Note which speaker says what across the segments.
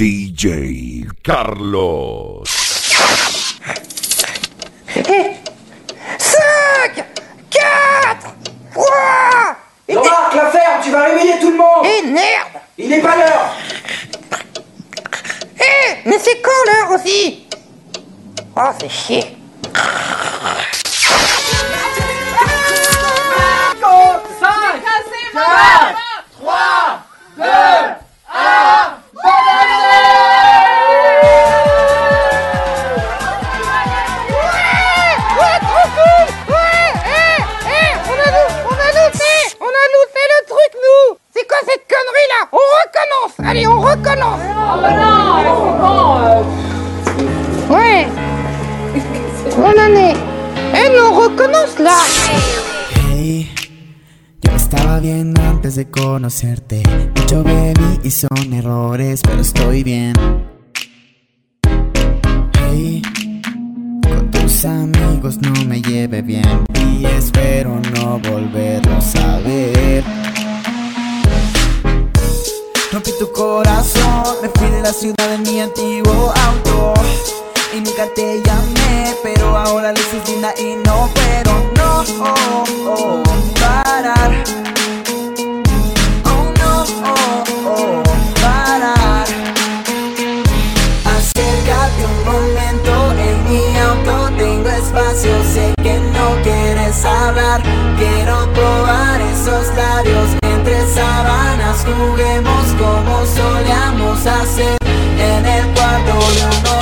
Speaker 1: DJ Carlos.
Speaker 2: 5, 4, 3.
Speaker 3: Remarque la ferme, tu vas réveiller tout le monde.
Speaker 2: Eh merde
Speaker 3: Il n'est pas l'heure.
Speaker 2: Eh, mais c'est quand l'heure aussi? Oh, c'est chier. Oh, 5, Allez, on recommence Ouais On en est Eh, on recommence, là
Speaker 4: Hey, yo estaba bien antes de conocerte. Mucho baby y son errores, pero estoy bien. Hey, con tus amigos no me lleve bien y espero no volverlos a ver. Tu corazón, me fui de la ciudad en mi antiguo auto. Y nunca te llamé, pero ahora luces linda y no puedo, no, oh, oh, pensarse en el cuarto
Speaker 5: de
Speaker 6: honor.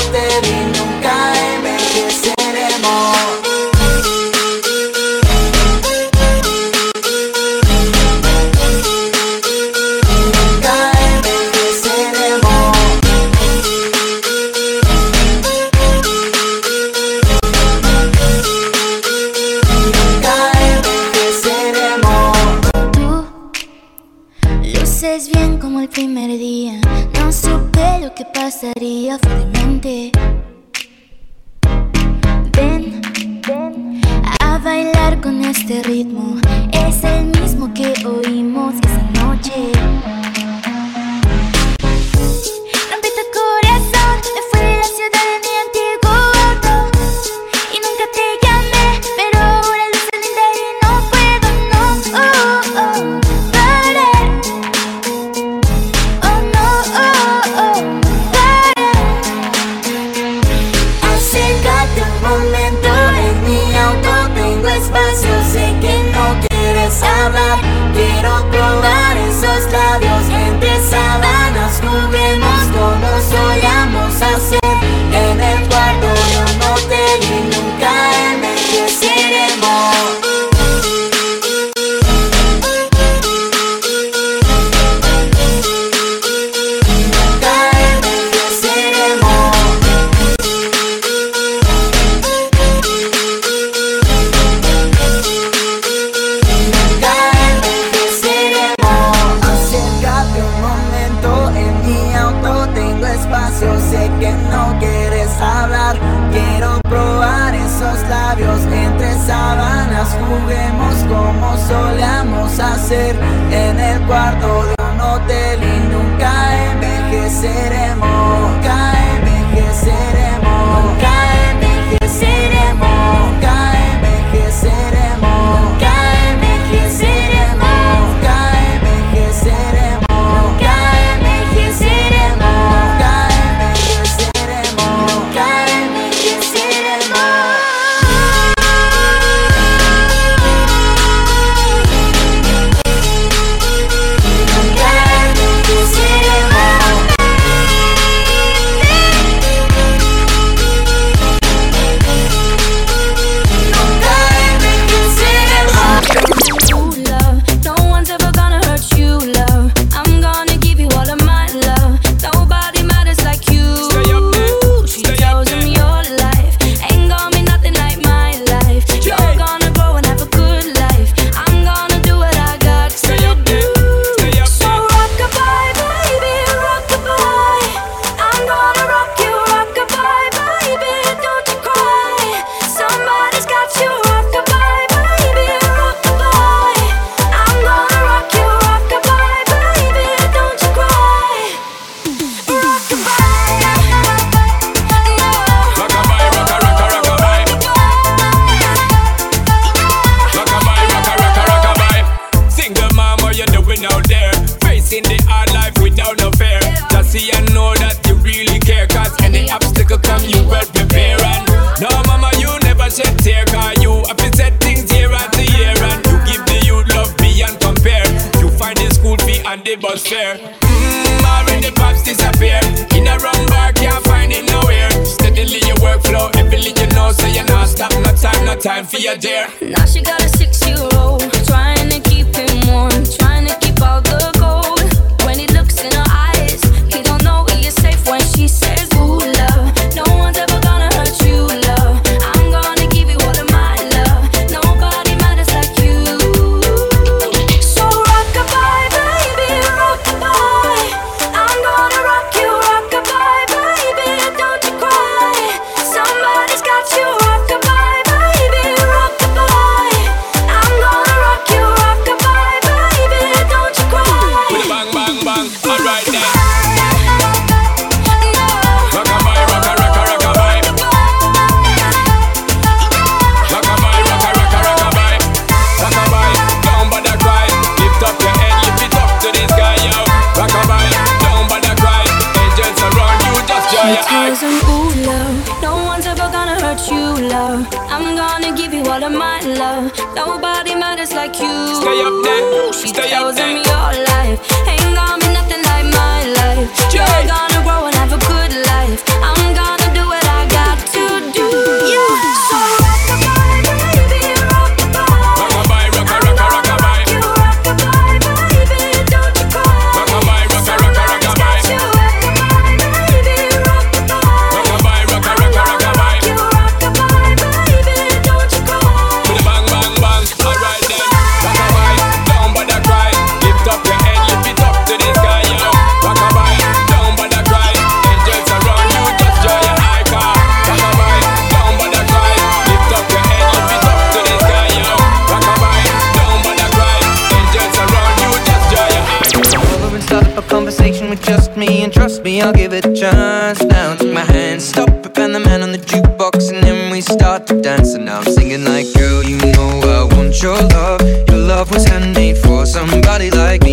Speaker 6: your
Speaker 5: love.
Speaker 6: Your
Speaker 5: love
Speaker 7: was handmade for somebody like me.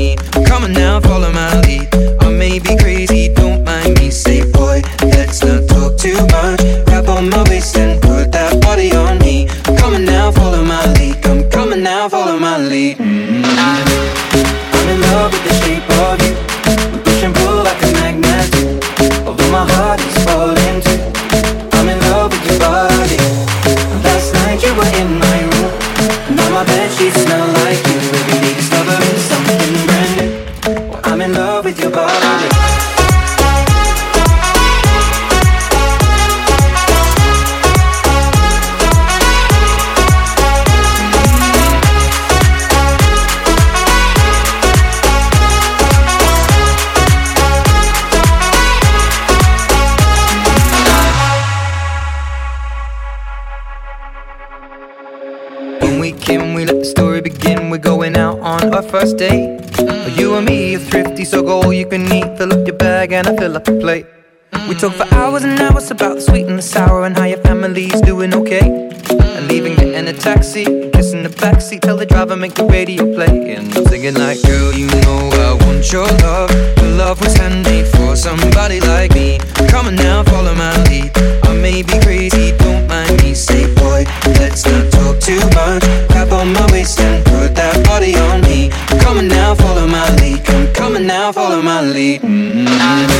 Speaker 8: leading.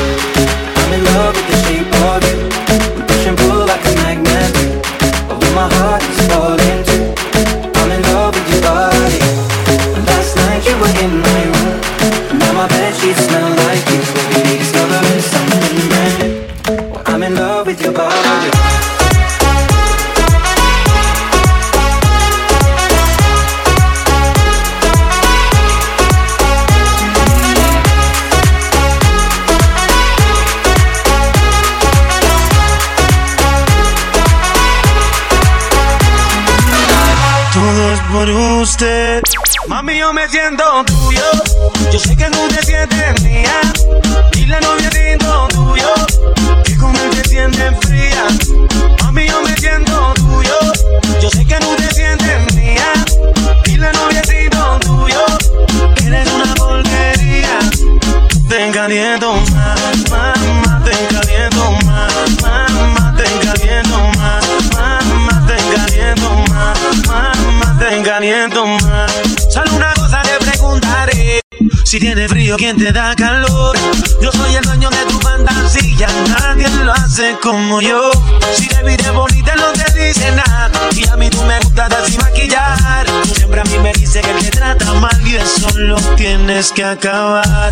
Speaker 8: Como yo. Si te viste bonita, no te dice nada. Y a mí tú me gustas así maquillar. Siempre a mí me dice que te trata mal y eso lo tienes que acabar.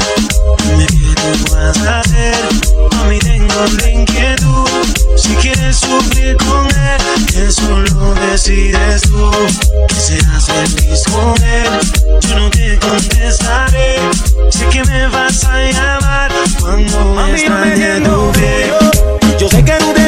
Speaker 8: Dime qué tú puedas hacer. A mí tengo la inquietud. Si quieres sufrir con él, eso lo decides tú. Que seas feliz con él. Yo no te contestaré. Sé que me vas a llamar cuando me extrañe tu piel. Sé que te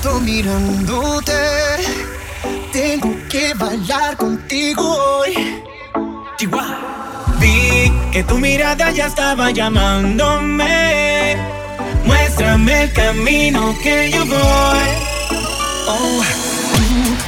Speaker 9: rato mirándote. Tengo que bailar contigo hoy.
Speaker 10: Vi que tu mirada ya estaba llamándome. Muéstrame el camino que yo voy.
Speaker 9: Oh,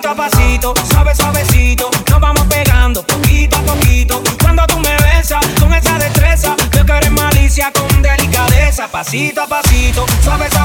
Speaker 10: Pasito a pasito, suave, suavecito. Nos vamos pegando poquito a poquito. Cuando tú me besas con esa destreza, veo que malicia con delicadeza. Pasito a pasito, suave, suavecito.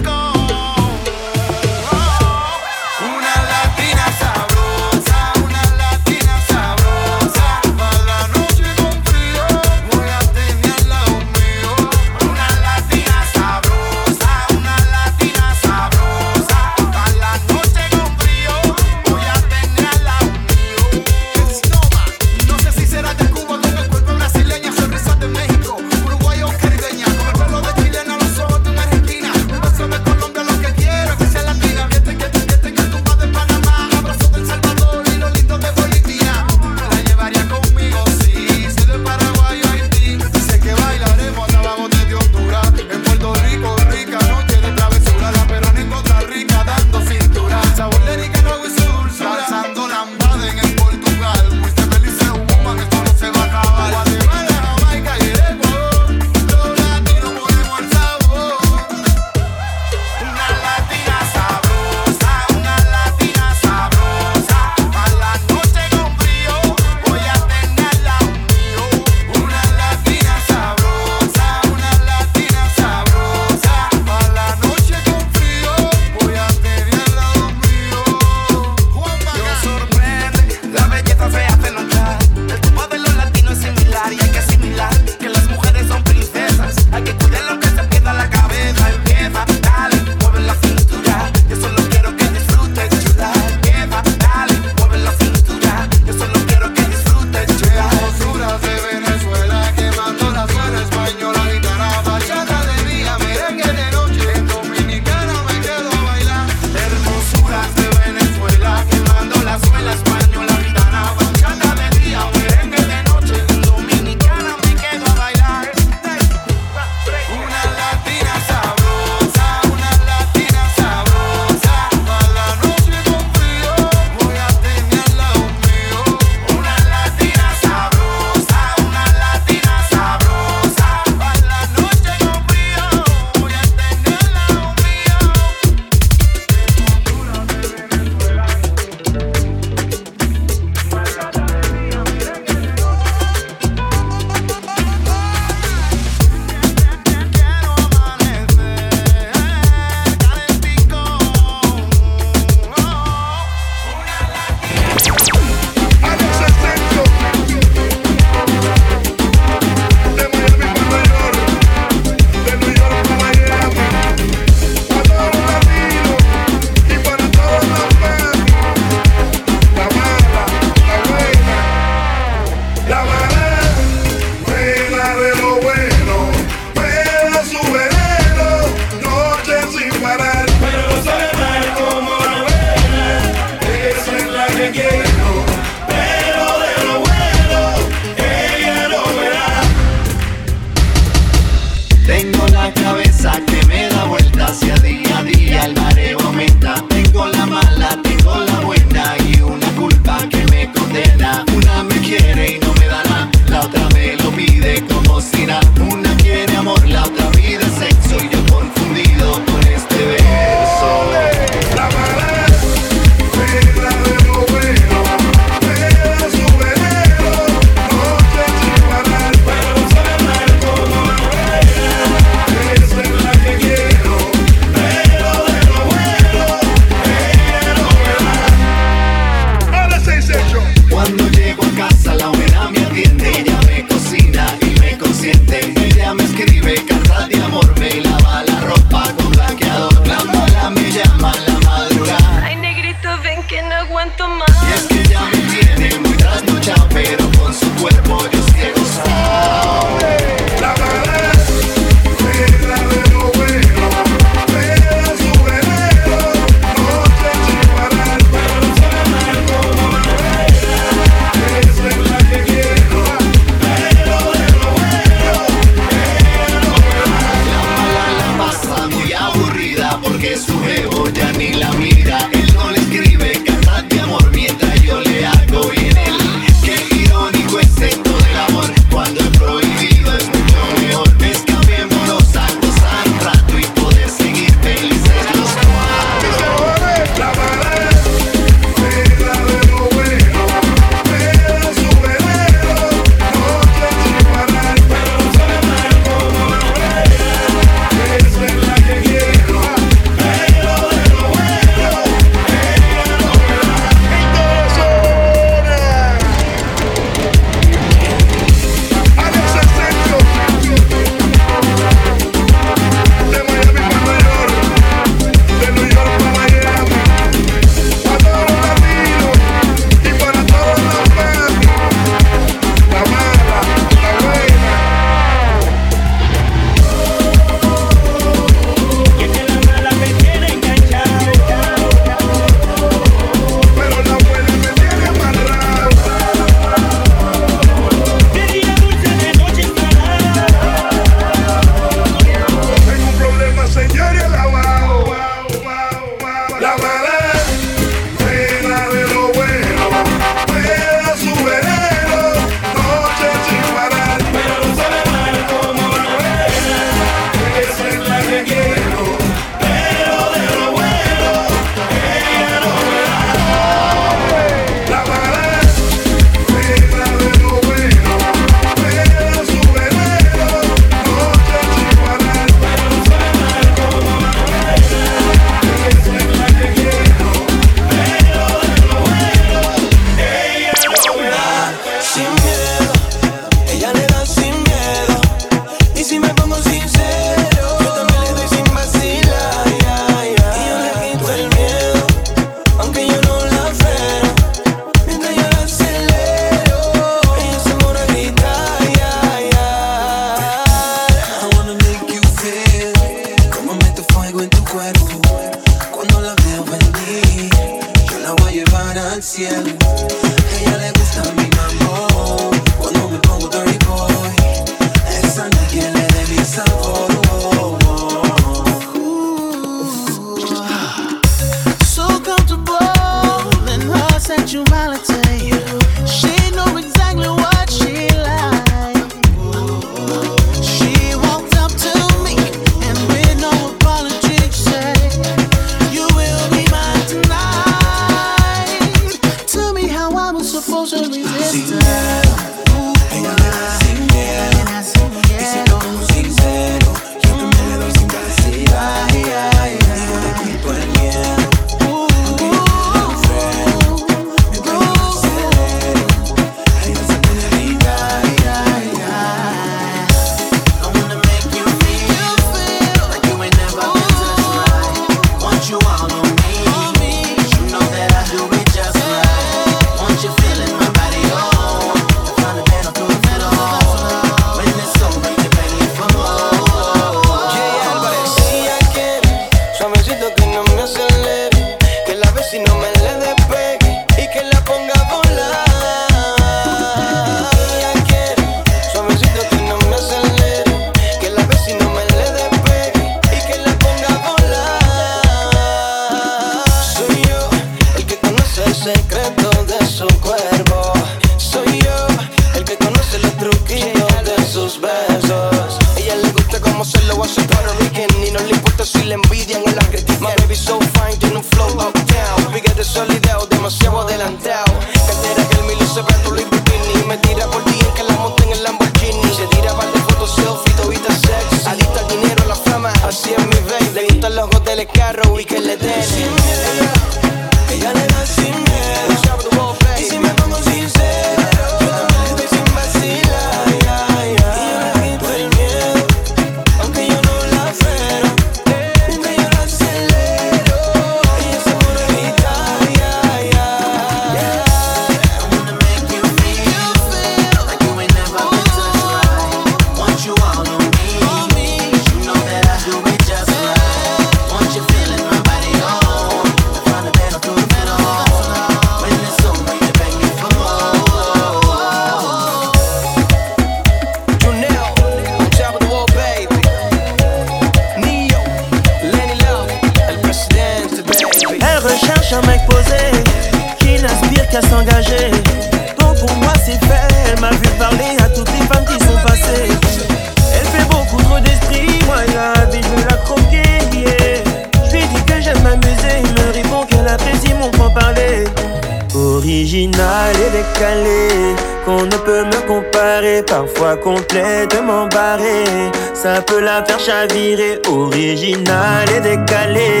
Speaker 11: Peut la faire chavirer, original et décalé,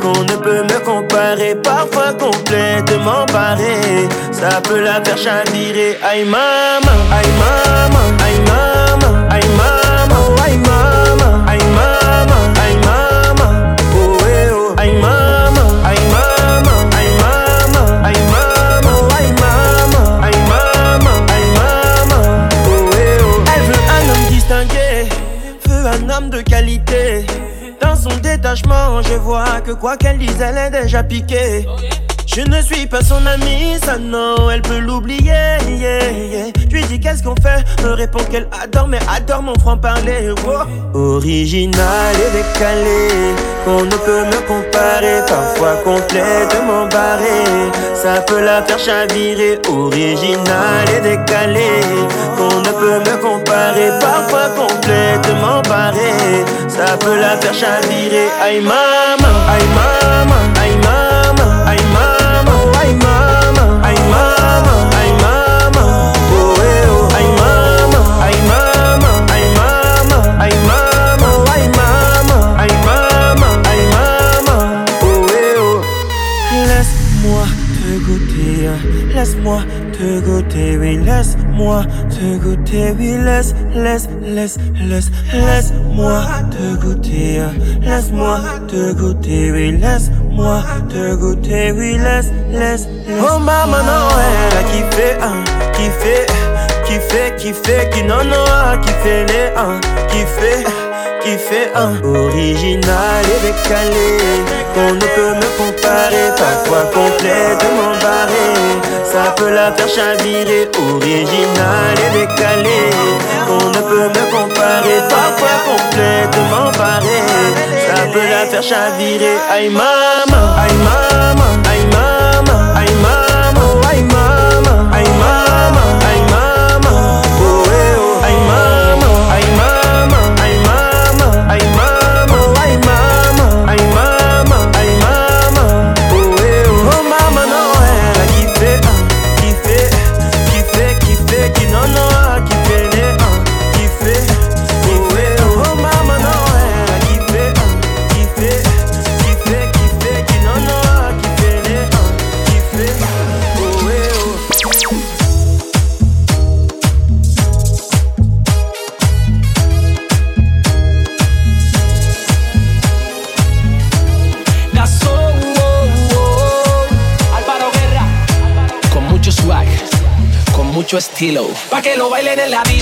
Speaker 11: qu'on ne peut me comparer, parfois complètement barré. Ça peut la faire chavirer, aïe maman, aïe maman, aïe son détachement, je vois que quoi qu'elle dise, elle est déjà piquée. Je ne suis pas son amie, ça non, elle peut l'oublier. yeah. Je lui dis qu'est-ce qu'on fait, me répond qu'elle adore, mais adore mon franc-parler. Original et décalé, qu'on ne peut me comparer, parfois complètement barré. Ça peut la faire chavirer, original et décalé, qu'on ne peut me comparer, parfois complètement barré. Ça peut la faire chavirer, aïe maman, aïe maman, aïe maman, aïe maman, aïe maman, aïe maman, aïe maman, oh eh oh, aïe maman, aïe maman, aïe maman, aïe maman, aïe maman, aïe maman, aïe maman, oh eh oh. Laisse-moi te goûter, hein. laisse-moi goûter, oui, laisse-moi te goûter, oui, laisse, laisse, laisse, laisse, laisse-moi te goûter, hein. laisse-moi te goûter, oui, laisse-moi te goûter, oui, laisse, laisse, laisse. Oh maman, non, elle a kiffé, hein, kiffé, kiffé, kiffé, qui non, non, a kiffé les, hein, kiffé qui fait un original et décalé qu'on ne peut me comparer, parfois complètement barré. Ça peut la faire chavirer, original et décalé. Qu'on ne peut me comparer, parfois complètement barré. Ça peut la faire chavirer, aïe maman, aïe maman, aïe maman, aïe maman, aïe maman, aïe maman,
Speaker 12: estilo. Pa' que lo bailen en la disco,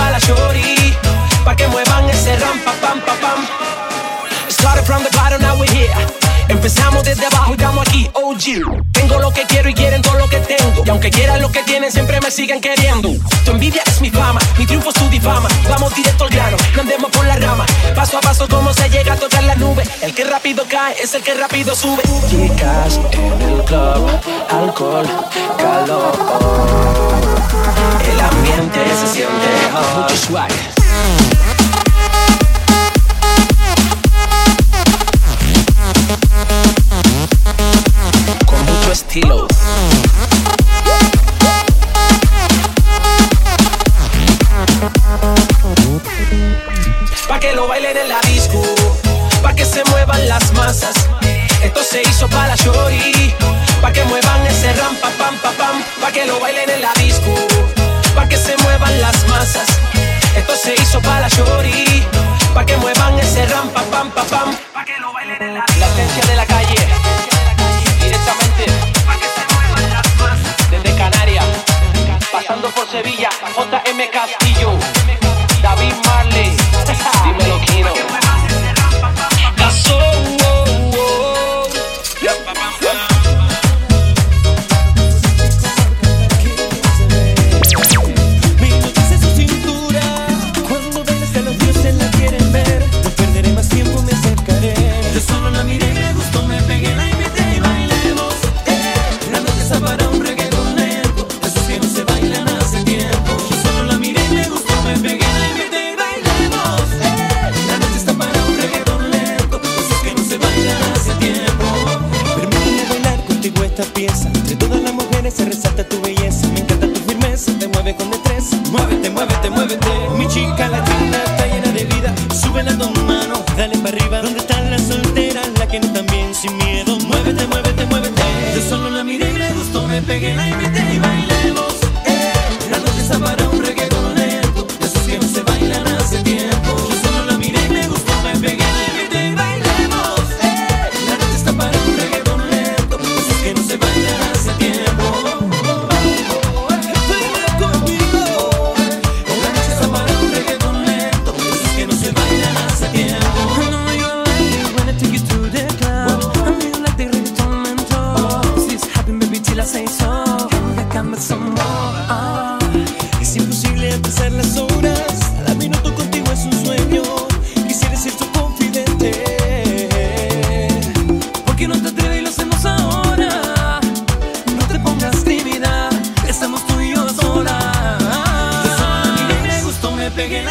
Speaker 12: pa' la shorty, pa' que muevan ese rampa, pam, pam, pam. Started from the bottom, now we're here. Empezamos desde abajo y estamos aquí, OG. Tengo lo que quiero y quieren todo lo que tengo. Y aunque quieran lo que tienen, siempre me siguen queriendo. Tu envidia es mi fama, mi triunfo es tu difama. Vamos directo al grano, no andemos por la rama. Paso a paso, como se llega a tocar la nube. El que rápido cae es el que rápido sube.
Speaker 13: Chicas en el club, alcohol, calor el ambiente se siente hot.
Speaker 12: Mucho swag.
Speaker 13: Con mucho estilo.
Speaker 12: se hizo para la shorty, pa' que muevan ese rampa, pam, pam, pam, pa' que lo bailen en la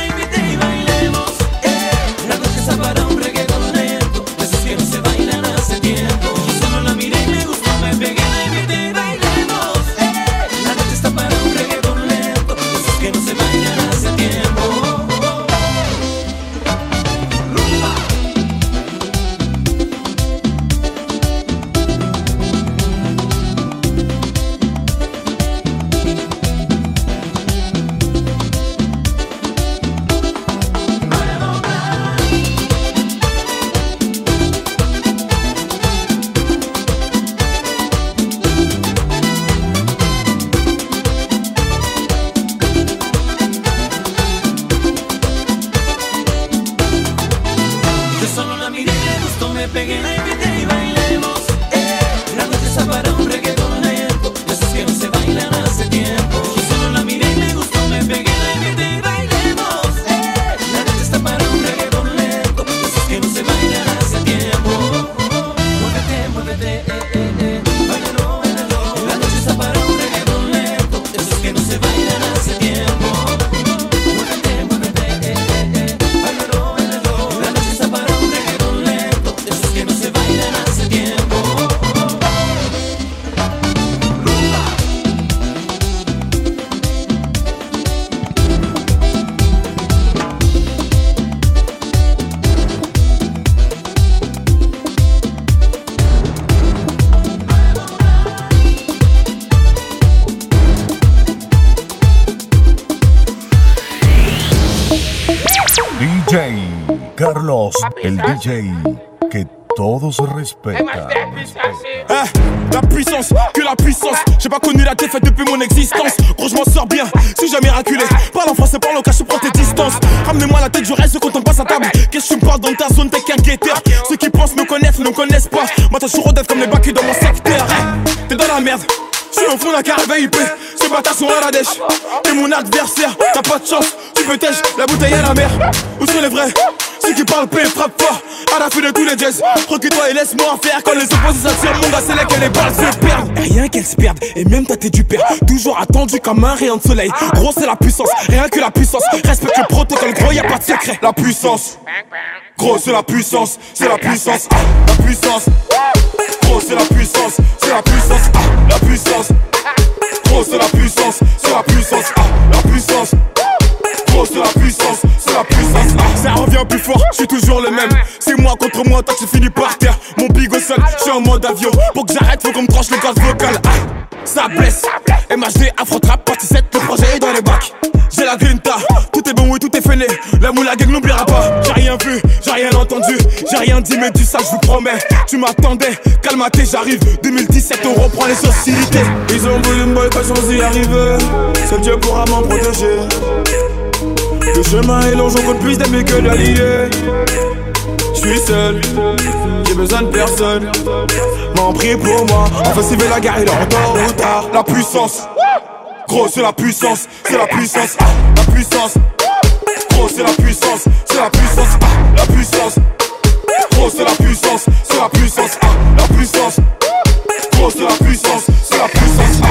Speaker 11: invité y bailemos. Eh. La noche está para un
Speaker 1: reggae. Carlos, el DJ que todos respetan.
Speaker 14: Eh, la puissance, que la puissance. J'ai pas connu la défaite depuis mon existence. Gros, je m'en sors bien, si jamais raculé. Parle en français, parle en cache, prends tes distances. Ramenez-moi la tête, je reste quand on passe à table. Qu'est-ce que tu me parles dans ta zone, t'es qu'un guetteur? Ceux qui pensent me connaissent, ne me connaissent pas. Moi, t'as toujours d'être comme les bacs dans mon secteur. Eh, T'es dans la merde. Je suis au fond d'un carré IP, ces bâtards sont à la dèche. T'es mon adversaire, t'as pas de chance. Tu peux tèche, la bouteille à la mer. Où sont les vrais? Ceux qui parlent paix, frappe fort. À la fin de tous les jazz. Recule-toi et laisse-moi en faire. Quand les opposés s'attirent, mon gars c'est là que les balles se perdent. Rien qu'elles se perdent, et même t'es du père. Toujours attendu comme un rayon de soleil. Gros c'est la puissance, rien que la puissance. Respecte le protocole, gros y a pas de secret. La puissance. Gros c'est la puissance, c'est la puissance. La puissance C'est la puissance, c'est la puissance ah, La puissance. C'est la puissance, c'est la puissance ah, La puissance C'est la puissance, c'est la puissance. Ah, Ça revient plus fort, je suis toujours le même. C'est moi contre moi, toi tu finis par terre. Mon big au sol, je suis en mode avion. Pour que j'arrête, faut qu'on me tranche le gaz vocal. Ah, Ça blesse. MHD, Afro Trap, partie 7, le projet est dans les bacs. J'ai la grinta, tout est bon, oui tout est fêlé. La moula gang n'oubliera pas. J'ai rien vu, j'ai rien entendu J'ai rien dit mais dis ça je vous promets. Tu m'attendais, calmaté j'arrive. 2017 on reprend les hostilités. Ils ont voulu me boy quand j'ose y arriver. Seul Dieu pourra m'en protéger Le chemin est long, j'en compte plus d'amis que d'alliés Je suis seul, j'ai besoin de personne M'en prie pour moi, enfin veut la guerre il est en tort ou tard La puissance, gros c'est la puissance, c'est la puissance, ah, la puissance Gros c'est la puissance, c'est la puissance, ah, la puissance Gros c'est la puissance, c'est la puissance, ah, la puissance Gros c'est la puissance, c'est la puissance, ah.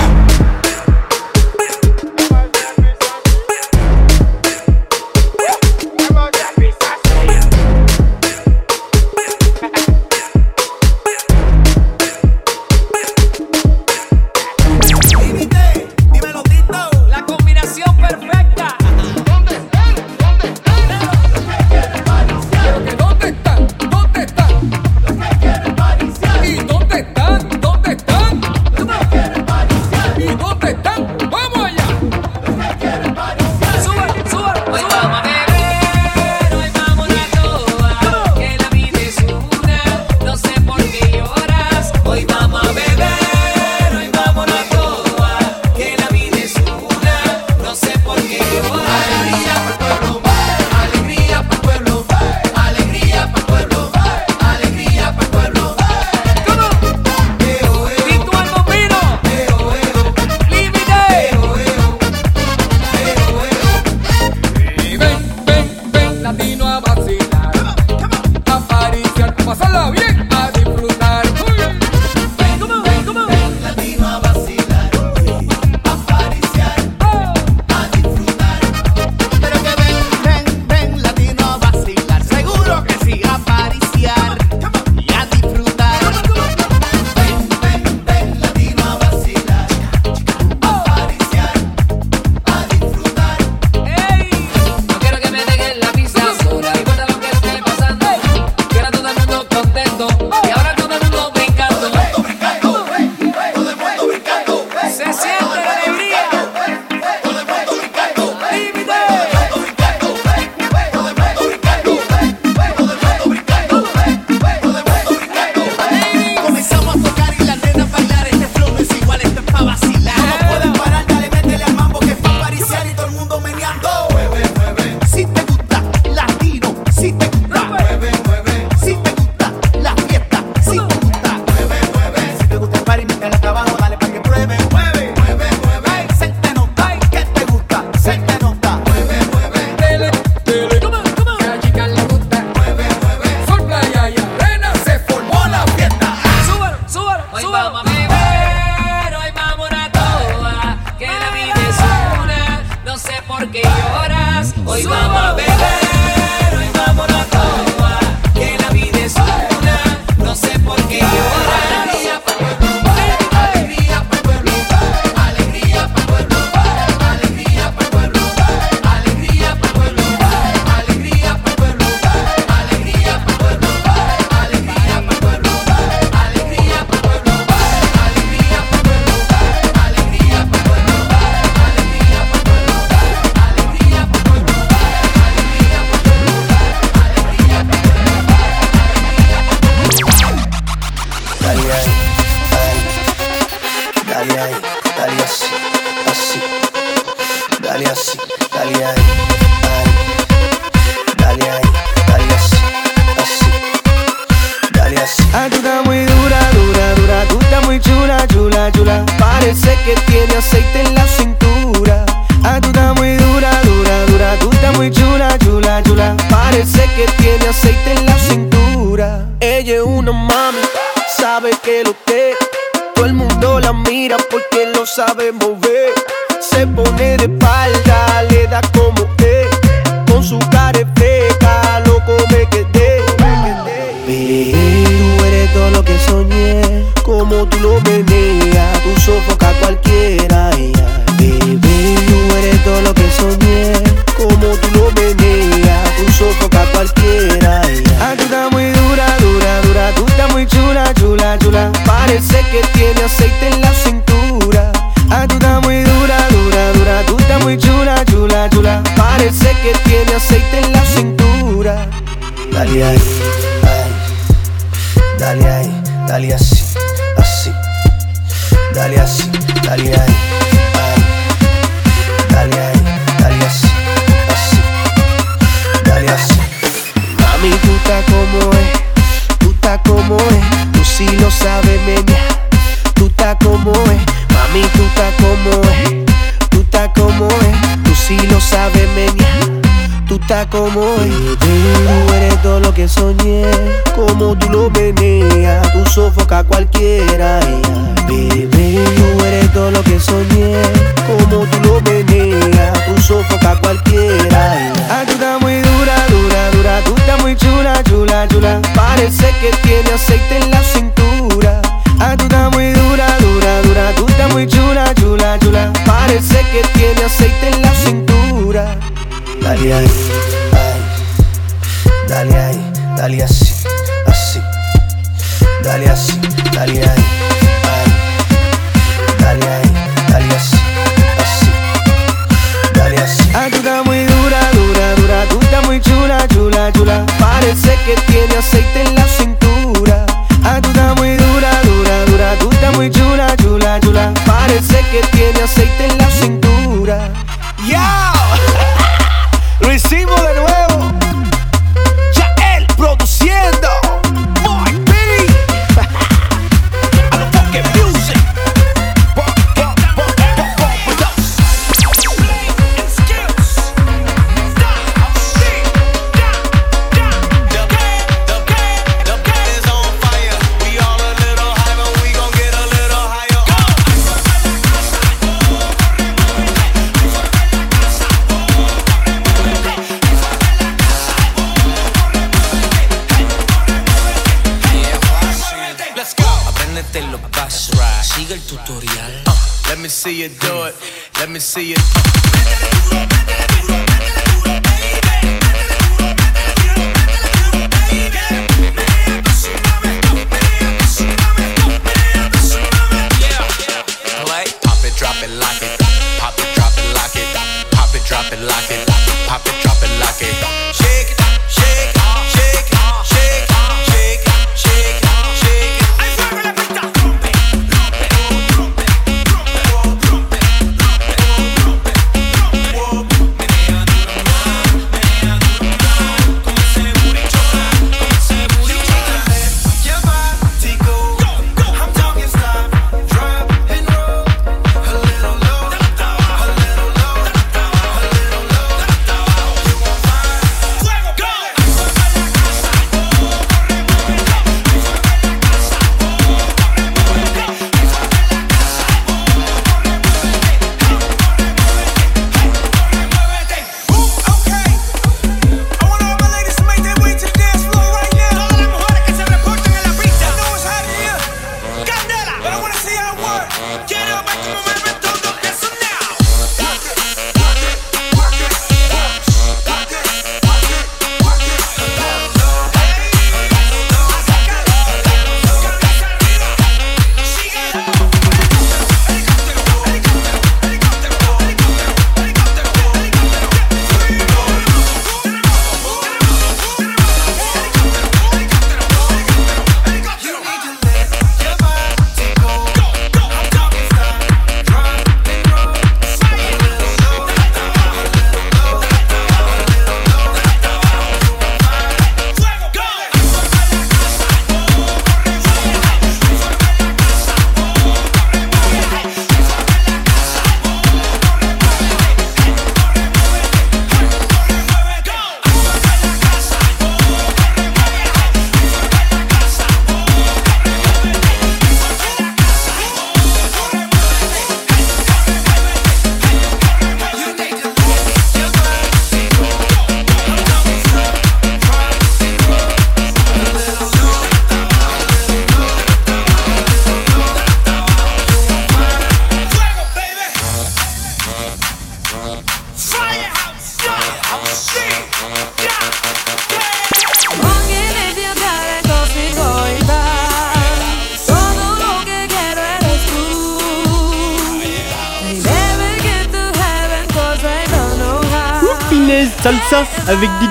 Speaker 15: monte o lobby como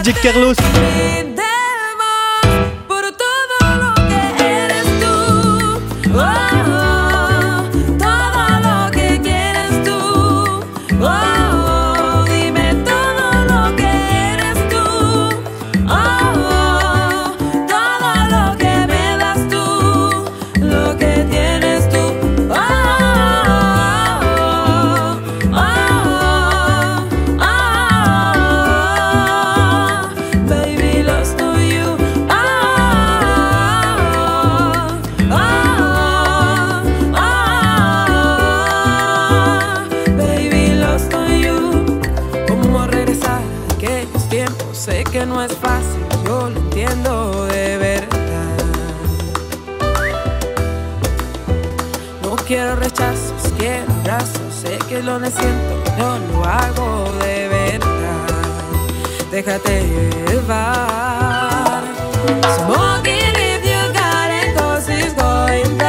Speaker 16: DJ Carlos.
Speaker 17: sé que no es fácil, yo lo entiendo de verdad. No quiero rechazos, quiero abrazos, sé que lo siento, yo lo hago de verdad. Déjate llevar. So, if you got it, cause it's going down.